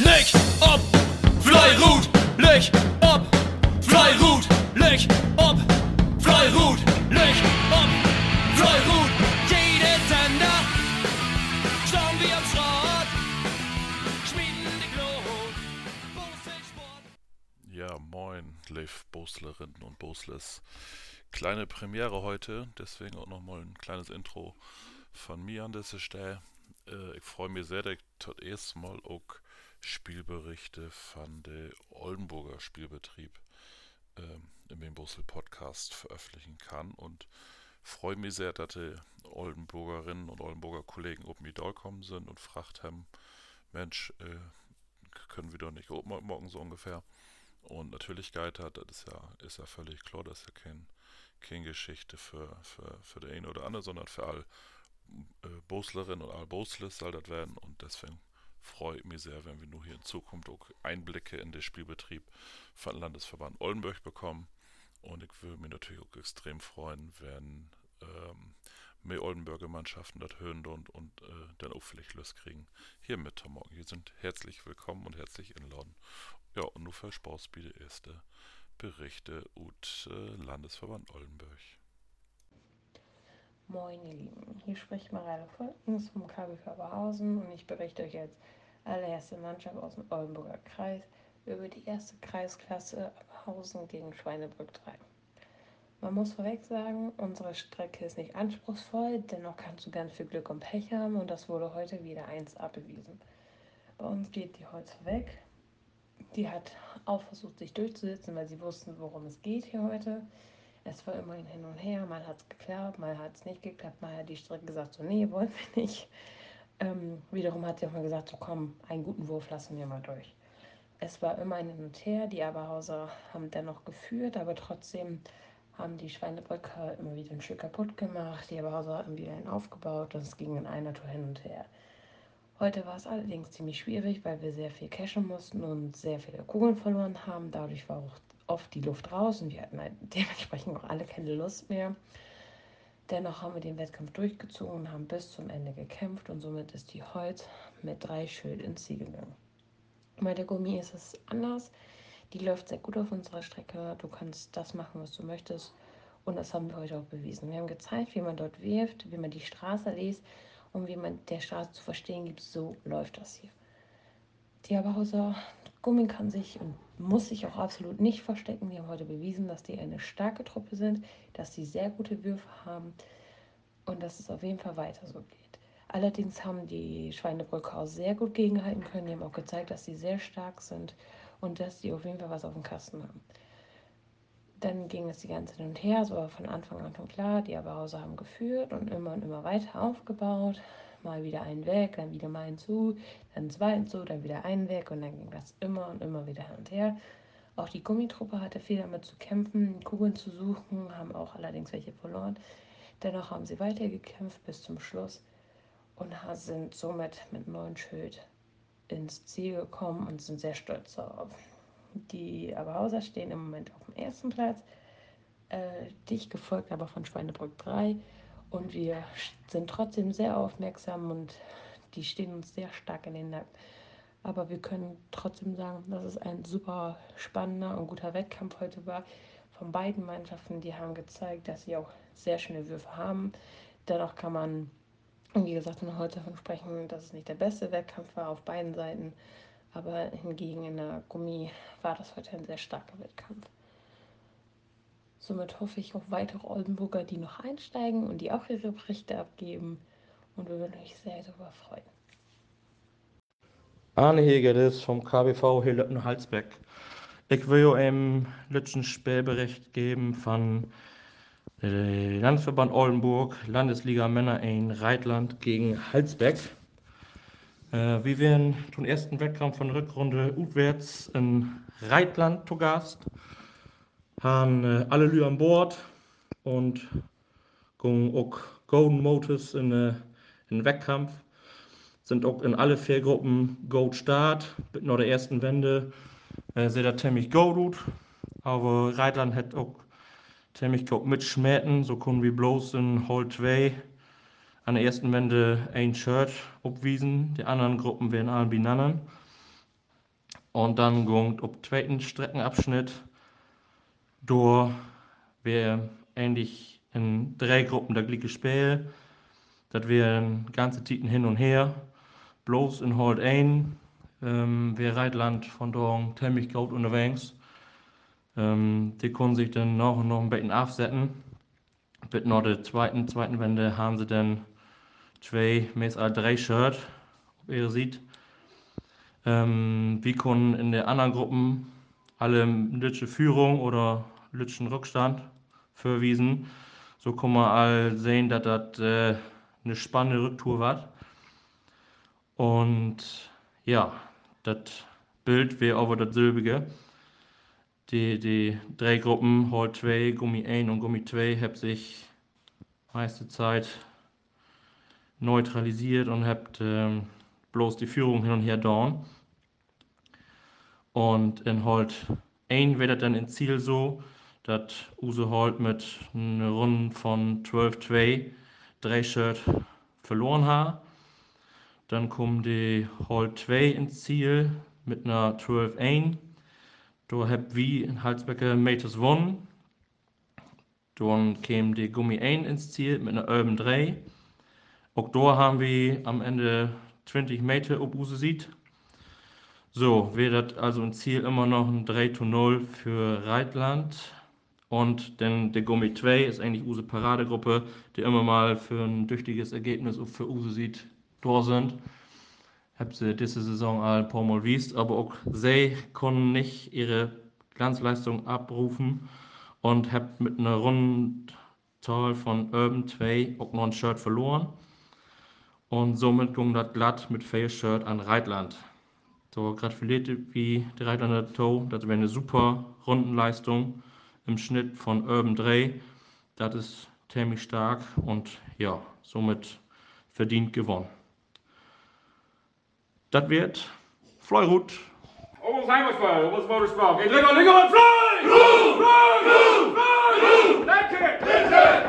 Leg ob, Fleirut, leg ob, Fleirut, leg ob, Fleirut, leg ob, Fleirut. Jede Sender, schauen wir am Schrott, schmieden die Glut. Ja, moin, Liv Boslerinnen und Bosles. Kleine Premiere heute, deswegen auch nochmal ein kleines Intro von mir an dieser Stelle. Äh, ich freue mich sehr, dass ich das erste Mal auch Spielberichte von der Oldenburger Spielbetrieb ähm, dem Brüssel Podcast veröffentlichen kann und freue mich sehr, dass die Oldenburgerinnen und Oldenburger Kollegen oben mit kommen sind und fragt haben, Mensch, äh, können wir doch nicht oben morgen so ungefähr. Und natürlich Geiter, das ist ja, ist ja völlig klar, das ist ja kein, keine Geschichte für, für, für den einen oder anderen, sondern für all äh, Boslerinnen und all Bosles soll das werden und deswegen freue ich mich sehr, wenn wir nur hier in Zukunft auch Einblicke in den Spielbetrieb von Landesverband Oldenburg bekommen. Und ich würde mich natürlich auch extrem freuen, wenn ähm, mehr Oldenburger Mannschaften das hören und, und äh, dann auch vielleicht Lust kriegen, hier mit zu morgen. Hier sind herzlich willkommen und herzlich einladen. Ja, und nur für Spaß bitte erste Berichte ut äh, Landesverband Oldenburg. Moin ihr Lieben, hier spricht Mareile Volkens vom KBV Aberhausen und ich berichte euch jetzt allererste Mannschaft aus dem Oldenburger Kreis über die erste Kreisklasse Aberhausen gegen Schweinebrück 3. Man muss vorweg sagen, unsere Strecke ist nicht anspruchsvoll, dennoch kannst du ganz viel Glück und Pech haben und das wurde heute wieder 1 abbewiesen. Bei uns geht die Holz weg. Die hat auch versucht, sich durchzusetzen, weil sie wussten, worum es geht hier heute. Es war immerhin hin und her, mal hat es geklappt, mal hat es nicht geklappt, mal hat die Strecke gesagt, so nee, wollen wir nicht. Ähm, wiederum hat sie auch mal gesagt, so komm, einen guten Wurf lassen wir mal durch. Es war immer ein Hin und Her, die Aberhauser haben dennoch geführt, aber trotzdem haben die Schweinebrücker immer wieder ein Stück kaputt gemacht, die Aberhauser haben wieder einen aufgebaut und es ging in einer Tour hin und her. Heute war es allerdings ziemlich schwierig, weil wir sehr viel cashen mussten und sehr viele Kugeln verloren haben. Dadurch war auch oft die Luft raus und wir hatten halt dementsprechend auch alle keine Lust mehr. Dennoch haben wir den Wettkampf durchgezogen und haben bis zum Ende gekämpft und somit ist die Holz mit drei Schild ins Ziel gegangen. Bei der Gummi ist es anders. Die läuft sehr gut auf unserer Strecke. Du kannst das machen, was du möchtest. Und das haben wir heute auch bewiesen. Wir haben gezeigt, wie man dort wirft, wie man die Straße liest und wie man der Straße zu verstehen gibt. So läuft das hier. Die Aberhauser Gummi kann sich und muss sich auch absolut nicht verstecken. Die haben heute bewiesen, dass die eine starke Truppe sind, dass sie sehr gute Würfe haben und dass es auf jeden Fall weiter so geht. Allerdings haben die Schweinebrücker auch sehr gut gegenhalten können. Die haben auch gezeigt, dass sie sehr stark sind und dass sie auf jeden Fall was auf dem Kasten haben. Dann ging es die ganze hin und her, so war von Anfang an schon klar, die Aberhauser haben geführt und immer und immer weiter aufgebaut mal wieder einen weg, dann wieder mal einen zu, dann zweiten zu, dann wieder einen weg und dann ging das immer und immer wieder hin und her. Auch die Gummitruppe hatte viel damit zu kämpfen, Kugeln zu suchen, haben auch allerdings welche verloren. Dennoch haben sie weitergekämpft bis zum Schluss und sind somit mit neun Schild ins Ziel gekommen und sind sehr stolz darauf. Die Aberhauser stehen im Moment auf dem ersten Platz, äh, dicht gefolgt aber von Schweinebrück 3 und wir sind trotzdem sehr aufmerksam und die stehen uns sehr stark in den Nacken. Aber wir können trotzdem sagen, dass es ein super spannender und guter Wettkampf heute war. Von beiden Mannschaften, die haben gezeigt, dass sie auch sehr schöne Würfe haben. Dennoch kann man, wie gesagt, noch heute davon sprechen, dass es nicht der beste Wettkampf war auf beiden Seiten. Aber hingegen in der Gummi war das heute ein sehr starker Wettkampf. Somit hoffe ich auf weitere Oldenburger, die noch einsteigen und die auch ihre Berichte abgeben. Und wir würden euch sehr darüber freuen. Arne Hegeres vom KBV Hillötten Halsbeck. Ich will einen letzten Spielbericht geben von Landesverband Oldenburg, Landesliga Männer in Reitland gegen Halsbeck. Äh, wir werden zum ersten Wettkampf von Rückrunde utwärts in Reitland zu Gast haben äh, alle Lü an Bord und gehen auch Golden Motors in, äh, in Wettkampf. Sind auch in alle vier Gruppen Gold Start. Mit nur der ersten Wende äh, seht ihr ziemlich gut Aber Reitland hat auch ziemlich gut mitschmerten. So können wir bloß in Hall 2 an der ersten Wende ein Shirt abwiesen. Die anderen Gruppen werden alle beieinander. Und dann gongt ob zweiten Streckenabschnitt durch wir ähnlich in drei Gruppen der gleiche Spiel. Das wären ganze Titen hin und her. Bloß in Hold 1 ähm, wir Reitland von dort ziemlich gut unterwegs. Ähm, die können sich dann noch und noch ein bisschen aufsetzen. Mit noch der zweiten, zweiten Wende haben sie dann zwei, meist drei Shirt, ob ihr sieht. Ähm, wir können in den anderen Gruppen alle Lütsche Führung oder Lütschen Rückstand verwiesen. So kann man all sehen, dass das äh, eine spannende Rücktour war. Und ja, das Bild wäre aber das silbige. Die, die drei Gruppen, Hall 2, Gummi 1 und Gummi 2, haben sich meiste Zeit neutralisiert und habt ähm, bloß die Führung hin und her dauern. Und in Holt 1 wird das dann ins Ziel so, dass Use Holt mit einer Runde von 12-2 drei verloren hat. Dann kommen die Holt 2 ins Ziel mit einer 12-1. Da habt wie in Halsbecker Meters gewonnen. Dann käme die Gummi 1 ins Ziel mit einer Urban 3. Auch da haben wir am Ende 20 Meter ob Use sieht. So, wäre das also im Ziel immer noch ein 3 zu 0 für Reitland. Und denn der Gummi 2 ist eigentlich Use Paradegruppe, die immer mal für ein tüchtiges Ergebnis für Use sieht, da sind. Hab sie diese Saison ein paar Mal wiest, aber auch sie konnten nicht ihre Glanzleistung abrufen und hab mit einer Rundenzahl von Urban 2 auch noch ein Shirt verloren. Und somit ging das glatt mit Fair Shirt an Reitland. So gratulierte wie die Reitlander Toe. Das wäre eine super Rundenleistung im Schnitt von Urban 3. Das ist ziemlich stark und ja, somit verdient gewonnen. Das wird Fleurut. Almost Heimatfall, almost Motorsport. Geht Linger, Linger und! Fly! Fly! Fly! Fly! Fly! Fly!